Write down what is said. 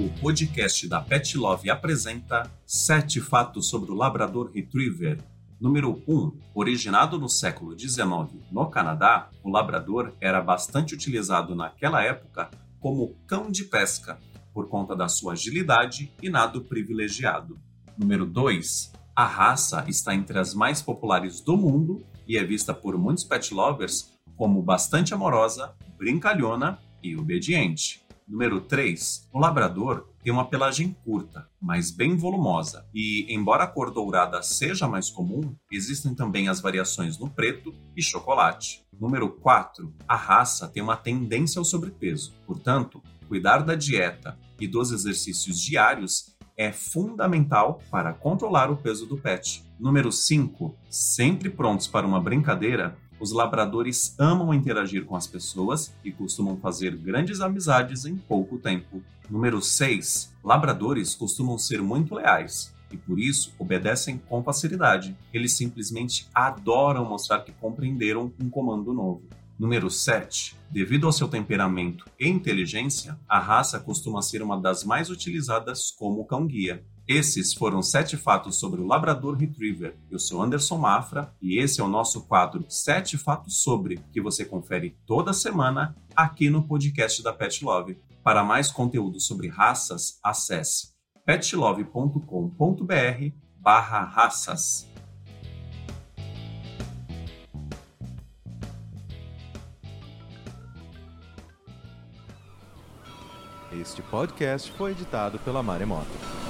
O podcast da Pet Love apresenta Sete Fatos sobre o Labrador Retriever. Número 1. Originado no século XIX no Canadá, o labrador era bastante utilizado naquela época como cão de pesca, por conta da sua agilidade e nado privilegiado. Número 2. A raça está entre as mais populares do mundo e é vista por muitos pet lovers como bastante amorosa, brincalhona e obediente. Número 3. O labrador tem uma pelagem curta, mas bem volumosa, e, embora a cor dourada seja mais comum, existem também as variações no preto e chocolate. Número 4. A raça tem uma tendência ao sobrepeso, portanto, cuidar da dieta e dos exercícios diários é fundamental para controlar o peso do pet. Número 5. Sempre prontos para uma brincadeira, os labradores amam interagir com as pessoas e costumam fazer grandes amizades em pouco tempo. Número 6. Labradores costumam ser muito leais e por isso obedecem com facilidade. Eles simplesmente adoram mostrar que compreenderam um comando novo. Número 7. Devido ao seu temperamento e inteligência, a raça costuma ser uma das mais utilizadas como cão-guia. Esses foram sete fatos sobre o Labrador Retriever. Eu sou Anderson Mafra e esse é o nosso quadro Sete Fatos Sobre, que você confere toda semana aqui no podcast da Pet Love. Para mais conteúdo sobre raças, acesse petlove.com.br barra raças. Este podcast foi editado pela Maremoto.